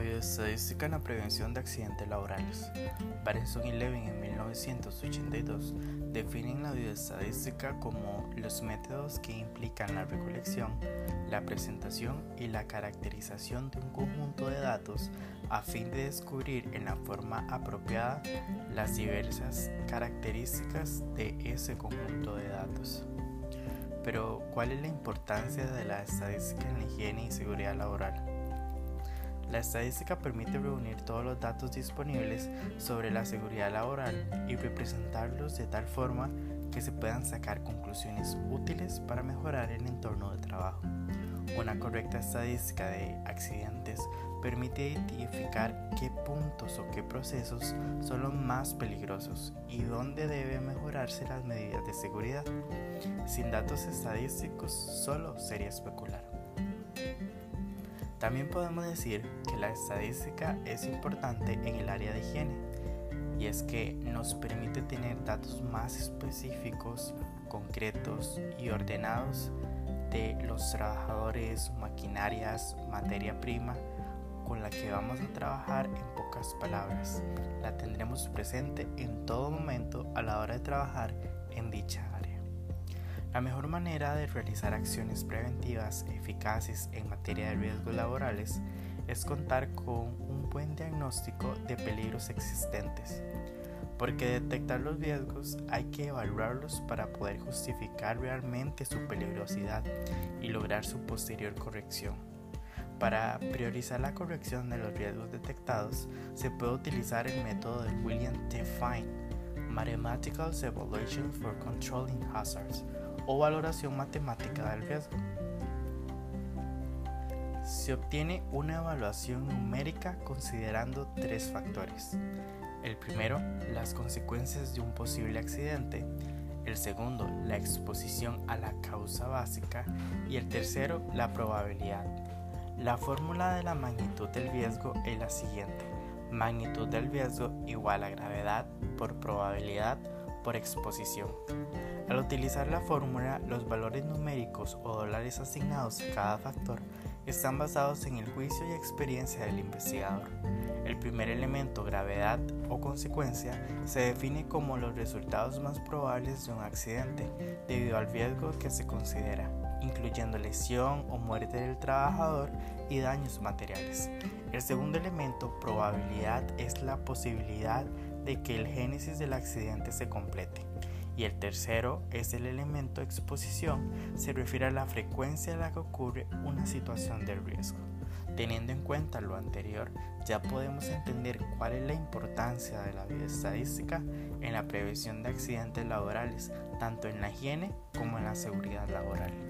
bioestadística en la prevención de accidentes laborales. Barenson y Levin en 1982 definen la bioestadística como los métodos que implican la recolección, la presentación y la caracterización de un conjunto de datos a fin de descubrir en la forma apropiada las diversas características de ese conjunto de datos. Pero, ¿cuál es la importancia de la estadística en la higiene y seguridad laboral? La estadística permite reunir todos los datos disponibles sobre la seguridad laboral y representarlos de tal forma que se puedan sacar conclusiones útiles para mejorar el entorno de trabajo. Una correcta estadística de accidentes permite identificar qué puntos o qué procesos son los más peligrosos y dónde deben mejorarse las medidas de seguridad. Sin datos estadísticos solo sería especular. También podemos decir que la estadística es importante en el área de higiene y es que nos permite tener datos más específicos, concretos y ordenados de los trabajadores, maquinarias, materia prima con la que vamos a trabajar en pocas palabras. La tendremos presente en todo momento a la hora de trabajar en dicha la mejor manera de realizar acciones preventivas eficaces en materia de riesgos laborales es contar con un buen diagnóstico de peligros existentes, porque detectar los riesgos hay que evaluarlos para poder justificar realmente su peligrosidad y lograr su posterior corrección. Para priorizar la corrección de los riesgos detectados, se puede utilizar el método de William T. Fine, Mathematical Evaluation for Controlling Hazards, o valoración matemática del riesgo. Se obtiene una evaluación numérica considerando tres factores. El primero, las consecuencias de un posible accidente. El segundo, la exposición a la causa básica. Y el tercero, la probabilidad. La fórmula de la magnitud del riesgo es la siguiente. Magnitud del riesgo igual a gravedad por probabilidad por exposición. Al utilizar la fórmula, los valores numéricos o dólares asignados a cada factor están basados en el juicio y experiencia del investigador. El primer elemento, gravedad o consecuencia, se define como los resultados más probables de un accidente debido al riesgo que se considera, incluyendo lesión o muerte del trabajador y daños materiales. El segundo elemento, probabilidad, es la posibilidad de que el génesis del accidente se complete y el tercero es el elemento exposición, se refiere a la frecuencia en la que ocurre una situación de riesgo. Teniendo en cuenta lo anterior, ya podemos entender cuál es la importancia de la vida estadística en la prevención de accidentes laborales, tanto en la higiene como en la seguridad laboral.